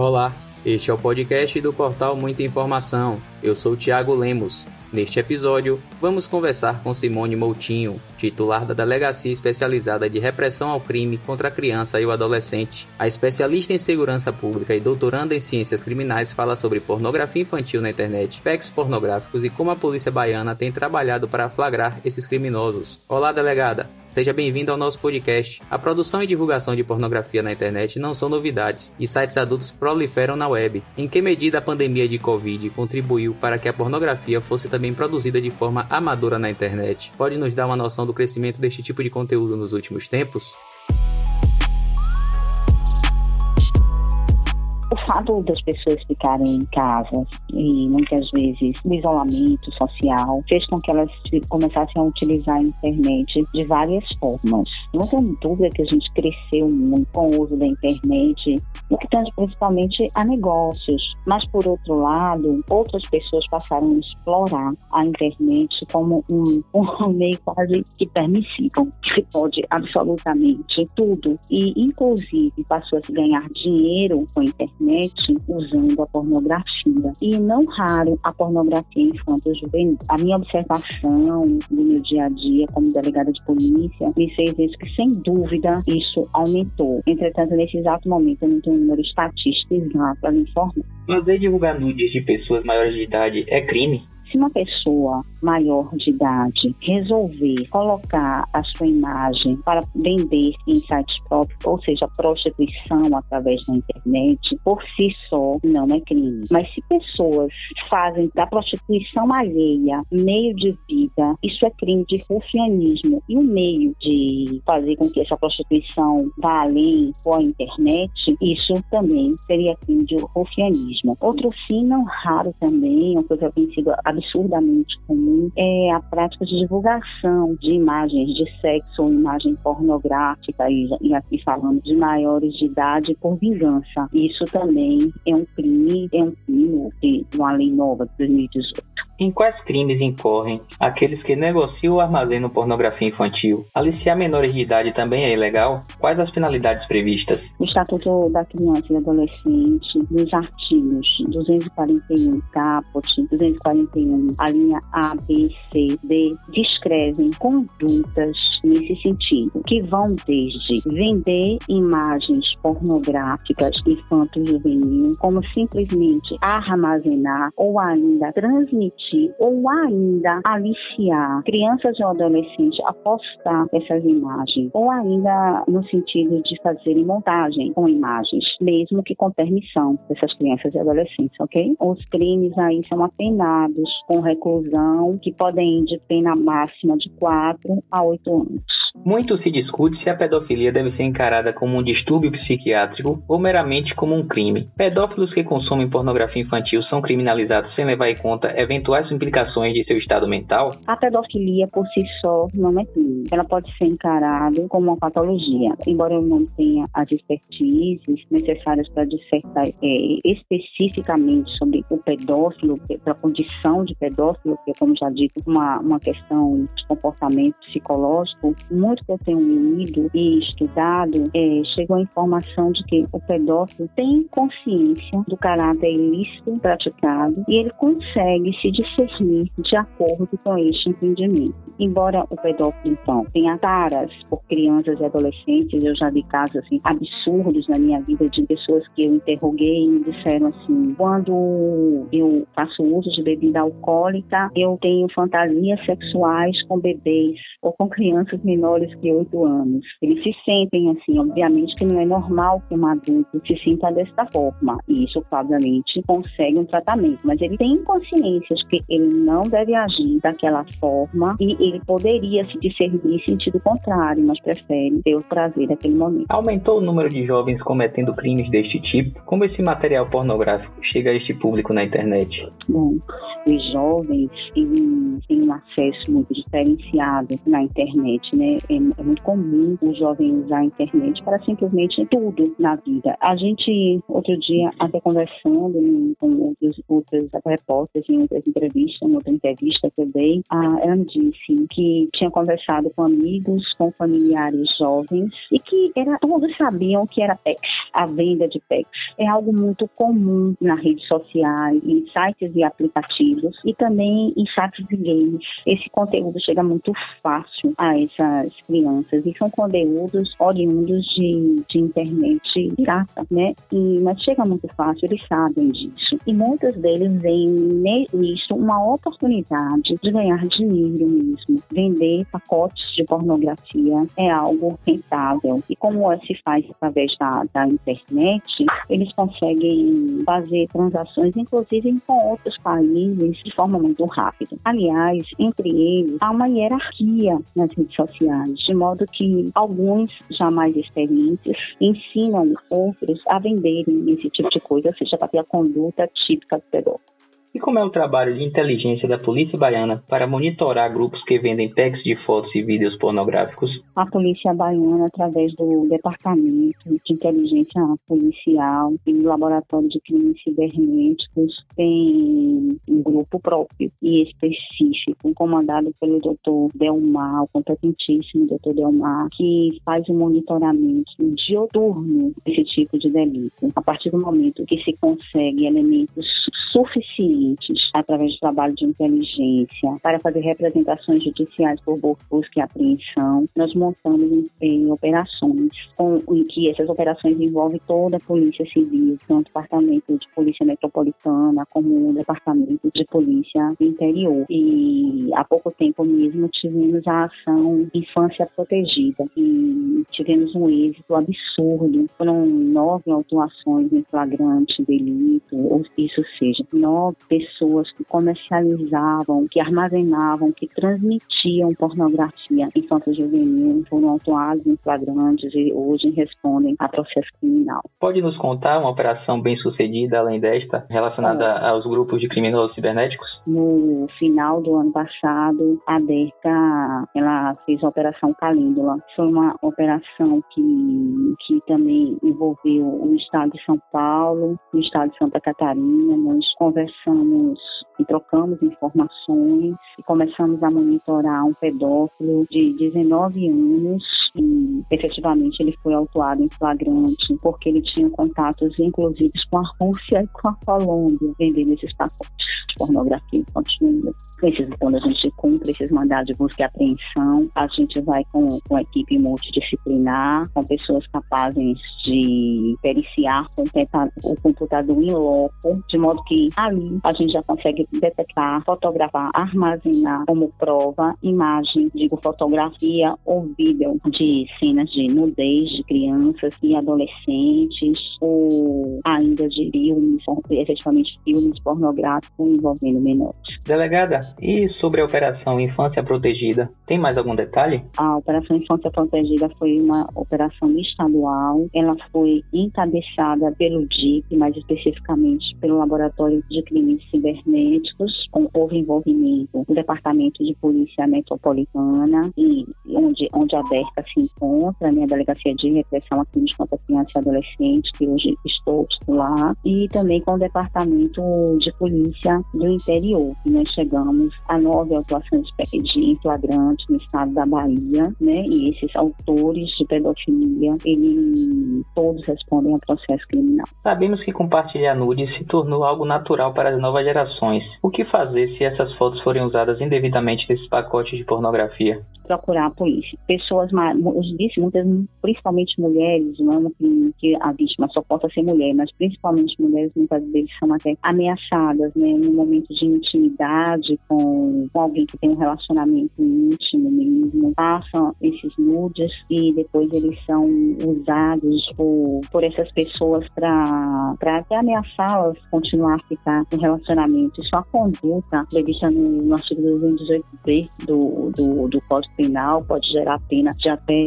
Olá, este é o podcast do portal Muita Informação. Eu sou Tiago Lemos. Neste episódio, vamos conversar com Simone Moutinho, titular da Delegacia Especializada de Repressão ao Crime contra a Criança e o Adolescente. A especialista em segurança pública e doutoranda em ciências criminais fala sobre pornografia infantil na internet, packs pornográficos e como a polícia baiana tem trabalhado para flagrar esses criminosos. Olá, delegada. Seja bem-vindo ao nosso podcast. A produção e divulgação de pornografia na internet não são novidades e sites adultos proliferam na web. Em que medida a pandemia de Covid contribuiu para que a pornografia fosse também produzida de forma amadora na internet? Pode nos dar uma noção do crescimento deste tipo de conteúdo nos últimos tempos? Fato das pessoas ficarem em casa e muitas vezes o isolamento social fez com que elas começassem a utilizar a internet de várias formas. Não tem dúvida que a gente cresceu muito com o uso da internet, no que tange principalmente a negócios. Mas, por outro lado, outras pessoas passaram a explorar a internet como um, um meio quase que permissivo, que pode absolutamente tudo. E, inclusive, passou a se ganhar dinheiro com a internet internet usando a pornografia. E não raro a pornografia infanto-juvenil. A minha observação no meu dia a dia como delegada de polícia me fez ver que, sem dúvida, isso aumentou. Entretanto, nesse exato momento, eu não tenho um número estatístico para informar. Fazer divulgar nudes de pessoas maiores de idade é crime? Se uma pessoa maior de idade resolver colocar a sua imagem para vender em sites próprios, ou seja, prostituição através da internet, por si só não é crime. Mas se pessoas fazem da prostituição alheia meio de vida, isso é crime de rufianismo. E o meio de fazer com que essa prostituição vá além com a internet, isso também seria crime de rufianismo. Outro fim não raro também, uma coisa que tem sido absurdamente comum é a prática de divulgação de imagens de sexo ou imagem pornográfica, e, e aqui falando de maiores de idade por vingança. Isso também é um crime, é um crime de uma lei nova de 2018. Em quais crimes incorrem aqueles que negociam ou armazenam pornografia infantil? Aliciar menores de idade também é ilegal? Quais as finalidades previstas? O Estatuto da Criança e Adolescente, nos artigos 241 caput, 241, a linha A, B, C, D, descrevem condutas nesse sentido, que vão desde vender imagens pornográficas infanto-juvenil, como simplesmente armazenar ou ainda transmitir ou ainda aliciar crianças ou adolescentes a postar essas imagens, ou ainda no sentido de fazerem montagem com imagens, mesmo que com permissão dessas crianças e adolescentes, ok? Os crimes aí são apenados com reclusão, que podem ir de pena máxima de 4 a 8 anos. Muito se discute se a pedofilia deve ser encarada como um distúrbio psiquiátrico ou meramente como um crime. Pedófilos que consomem pornografia infantil são criminalizados sem levar em conta eventuais implicações de seu estado mental? A pedofilia por si só não é crime. Ela pode ser encarada como uma patologia. Embora eu não tenha as expertises necessárias para dissertar é, especificamente sobre o pedófilo, a condição de pedófilo, que é, como já dito, uma, uma questão de comportamento psicológico, muito que eu tenho lido e estudado, é, chegou a informação de que o pedófilo tem consciência do caráter ilícito praticado e ele consegue se discernir de acordo com este entendimento. Embora o pedófilo, então, tenha taras por crianças e adolescentes, eu já vi casos assim, absurdos na minha vida de pessoas que eu interroguei e disseram assim: quando eu faço uso de bebida alcoólica, eu tenho fantasias sexuais com bebês ou com crianças menores menores que oito anos. Eles se sentem assim, obviamente que não é normal que um adulto se sinta desta forma. E isso, obviamente, consegue um tratamento. Mas ele tem consciência de que ele não deve agir daquela forma e ele poderia se discernir em sentido contrário, mas prefere ter o prazer daquele momento. Aumentou o número de jovens cometendo crimes deste tipo? Como esse material pornográfico chega a este público na internet? Bom, os jovens têm um acesso muito diferenciado na internet, né? É, é, muito comum o jovem usar a internet para simplesmente tudo na vida. A gente, outro dia, até conversando com outros, repórteres em outras entrevistas, em outra entrevista que eu dei, a, ela me disse que tinha conversado com amigos, com familiares jovens e que era, todos sabiam que era PEX. a venda de packs. É algo muito comum nas redes sociais, em sites e aplicativos e também em sites de games. Esse conteúdo chega muito fácil a essas crianças e são conteúdos oriundos de, de internet pirata, né? E, mas chega muito fácil, eles sabem disso. E muitos deles veem nisso uma oportunidade de ganhar dinheiro mesmo. Vender pacotes de pornografia é algo rentável. E como se faz através da, da internet, eles conseguem fazer transações, inclusive com outros países, de forma muito rápida. Aliás, entre eles, há uma hierarquia nas redes sociais, de modo que alguns já mais experientes ensinam outros a venderem esse tipo de coisa, ou seja, para ter a conduta típica do pedófilo. E como é o trabalho de inteligência da Polícia Baiana para monitorar grupos que vendem packs de fotos e vídeos pornográficos? A Polícia Baiana, através do Departamento de Inteligência Policial e do Laboratório de Crimes Cibernéticos, tem um grupo próprio e específico, comandado pelo Dr. Delmar, o competentíssimo Dr. Delmar, que faz o um monitoramento diuturno desse tipo de delito. A partir do momento que se consegue elementos suficientes através do trabalho de inteligência para fazer representações judiciais por busca e apreensão. Nós montamos em, operações com, em que essas operações envolvem toda a Polícia Civil, tanto o Departamento de Polícia Metropolitana como o Departamento de Polícia Interior. E há pouco tempo mesmo tivemos a ação Infância Protegida e tivemos um êxito absurdo. Foram nove autuações em flagrante delito, ou isso seja, nove pessoas que comercializavam, que armazenavam, que transmitiam pornografia infantil juvenil foram autuados em flagrantes e hoje respondem a processo criminal. Pode nos contar uma operação bem sucedida, além desta, relacionada é. aos grupos de criminosos cibernéticos? No final do ano passado, a DERCA ela fez a Operação Calíndula. Foi uma operação que, que também envolveu o estado de São Paulo, o estado de Santa Catarina, nós conversamos e trocamos informações e começamos a monitorar um pedófilo de 19 anos efetivamente ele foi autuado em flagrante porque ele tinha contatos inclusive com a Rússia e com a Colômbia vendendo esses pacotes de pornografia infantil. Esses, quando a gente cumpre esses mandados de busca e apreensão, a gente vai com, com a equipe multidisciplinar, com pessoas capazes de periciar o computador em loco, de modo que ali a gente já consegue detectar, fotografar, armazenar como prova imagem, digo fotografia ou vídeo de cenas de nudez de crianças e adolescentes ou ainda de filmes, efetivamente filmes pornográficos envolvendo menores. Delegada, e sobre a Operação Infância Protegida, tem mais algum detalhe? A Operação Infância Protegida foi uma operação estadual, ela foi encabeçada pelo DIP, mais especificamente pelo Laboratório de Crimes Cibernéticos, com houve envolvimento do Departamento de Polícia Metropolitana e onde, onde a DERCA se encontra, né, a Delegacia de Repressão a Crimes contra Crianças e Adolescentes, que hoje estou titular, e também com o Departamento de Polícia do Interior, nós chegamos a nove autuações de flagrante no estado da Bahia, né, e esses autores de pedofilia, eles todos respondem a processo criminal. Sabemos que compartilhar nudes se tornou algo natural para as novas gerações. O que fazer se essas fotos forem usadas indevidamente nesses pacotes de pornografia? Procurar a polícia. Pessoas, eu disse muitas, principalmente mulheres, não que, que a vítima só possa ser mulher, mas principalmente mulheres, muitas vezes são até ameaçadas, né, no momento de intimidade com, com alguém que tem um relacionamento íntimo passam esses nudes e depois eles são usados por, por essas pessoas para até ameaçá-las continuar a ficar no relacionamento. Isso é uma conduta prevista no, no artigo 218b do, do, do Código Penal, pode gerar pena de até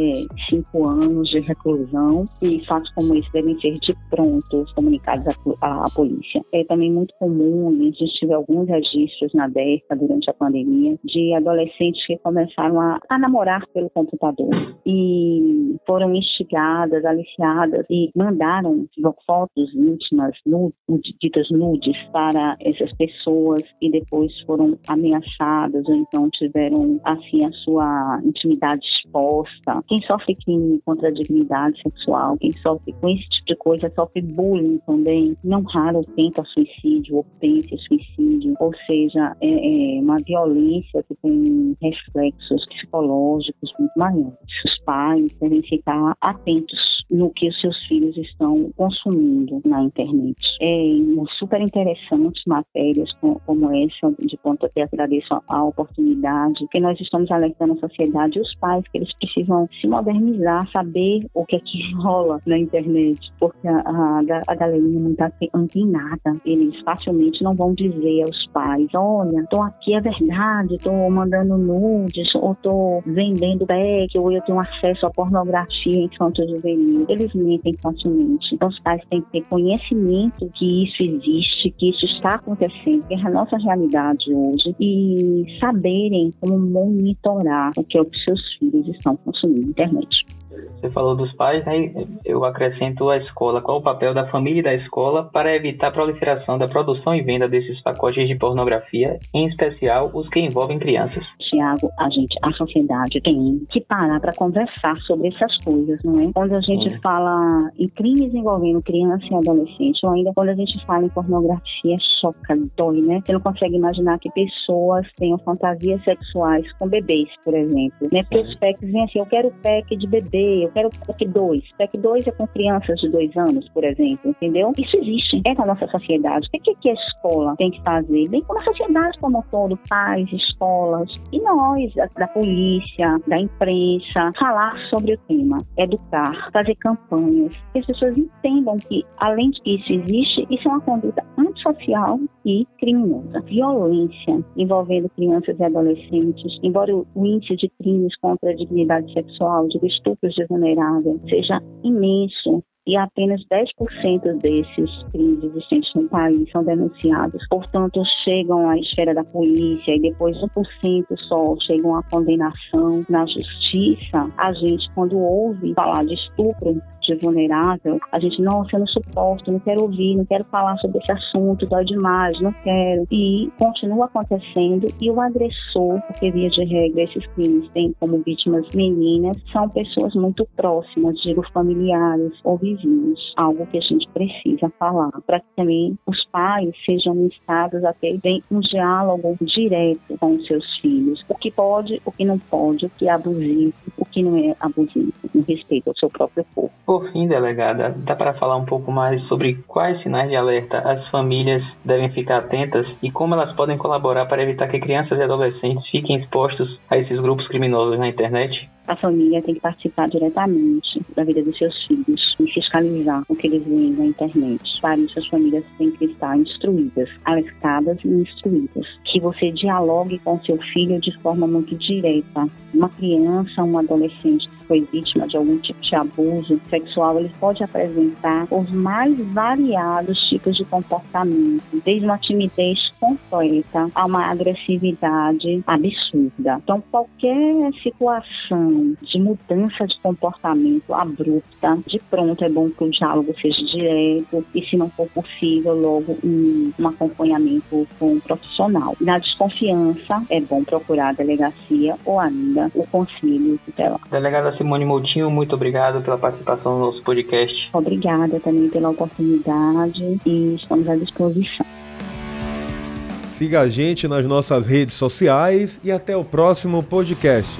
cinco anos de reclusão e fatos como esse devem ser de pronto comunicados à, à polícia. É também muito comum, a gente tive alguns registros na década durante a pandemia de adolescentes que começaram a, a namorar pelo computador e foram instigadas, aliciadas e mandaram fotos íntimas, nudes, ditas nudes, para essas pessoas e depois foram ameaçadas ou então tiveram assim a sua intimidade exposta. Quem sofre crime contra a dignidade sexual, quem sofre com esse tipo de coisa, sofre bullying também. Não raro tenta suicídio ou pensa suicídio, ou seja, é, é uma violência que tem reflexos psicológicos muito maiores. Os pais devem ficar atentos no que os seus filhos estão consumindo na internet. É super interessante matérias como essa, de ponto que agradeço a oportunidade, que nós estamos alertando a sociedade e os pais que eles precisam se modernizar, saber o que é que rola na internet, porque a, a, a galerinha não está antenada. Eles facilmente não vão dizer aos pais, olha, tô aqui, é verdade, tô mandando nudes, ou tô vendendo pack, ou eu tenho acesso à pornografia enquanto juvenil. Eles mentem facilmente. Então os pais têm que ter conhecimento que isso existe, que isso está acontecendo, que é a nossa realidade hoje, e saberem como monitorar o que os seus filhos estão consumindo na internet. Você falou dos pais, aí né? eu acrescento a escola. Qual o papel da família e da escola para evitar a proliferação da produção e venda desses pacotes de pornografia, em especial os que envolvem crianças? Tiago, a gente, a sociedade tem que parar para conversar sobre essas coisas, não é? Quando a gente fala em crimes envolvendo criança e adolescente, ou ainda quando a gente fala em pornografia, choca, dói, né? Você não consegue imaginar que pessoas tenham fantasias sexuais com bebês, por exemplo, né? Porque os packs vêm assim, eu quero pack de bebê eu quero PEC 2. PEC 2 é com crianças de dois anos, por exemplo, entendeu? Isso existe, é da nossa sociedade. O que, que a escola tem que fazer? Bem como a sociedade como um todo, pais, escolas, e nós, da polícia, da imprensa, falar sobre o tema, educar, fazer campanhas, que as pessoas entendam que, além de que isso existe, isso é uma conduta antissocial e criminosa. Violência envolvendo crianças e adolescentes, embora o índice de crimes contra a dignidade sexual, de estupros de vulnerável seja imenso e apenas 10% desses crimes existentes no país são denunciados. Portanto, chegam à esfera da polícia e depois 1% só chegam à condenação na justiça. A gente, quando ouve falar de estupro, de vulnerável, a gente, nossa, eu não suporto, não quero ouvir, não quero falar sobre esse assunto, dói demais, não quero. E continua acontecendo e o agressor, porque via de regra esses crimes têm como vítimas meninas, são pessoas muito próximas, digo familiares ou vizinhos, algo que a gente precisa falar, para que também os pais sejam instados a ter um diálogo direto com seus filhos, o que pode, o que não pode, o que é abusivo, o que não é abusivo, no respeito ao seu próprio corpo. Por fim, delegada, dá para falar um pouco mais sobre quais sinais de alerta as famílias devem ficar atentas e como elas podem colaborar para evitar que crianças e adolescentes fiquem expostos a esses grupos criminosos na internet? A família tem que participar diretamente da vida dos seus filhos e fiscalizar o que eles veem na internet. Para isso, as famílias têm que estar instruídas, alertadas e instruídas. Que você dialogue com seu filho de forma muito direta. Uma criança, um adolescente foi vítima de algum tipo de abuso sexual, ele pode apresentar os mais variados tipos de comportamento, desde uma timidez completa a uma agressividade absurda. Então, qualquer situação de mudança de comportamento abrupta, de pronto é bom que o diálogo seja direto e, se não for possível, logo um, um acompanhamento com um profissional. Na desconfiança, é bom procurar a delegacia ou ainda o conselho tutelar. Delegada Simone Moutinho, muito obrigado pela participação no nosso podcast. Obrigada também pela oportunidade e estamos à disposição. Siga a gente nas nossas redes sociais e até o próximo podcast.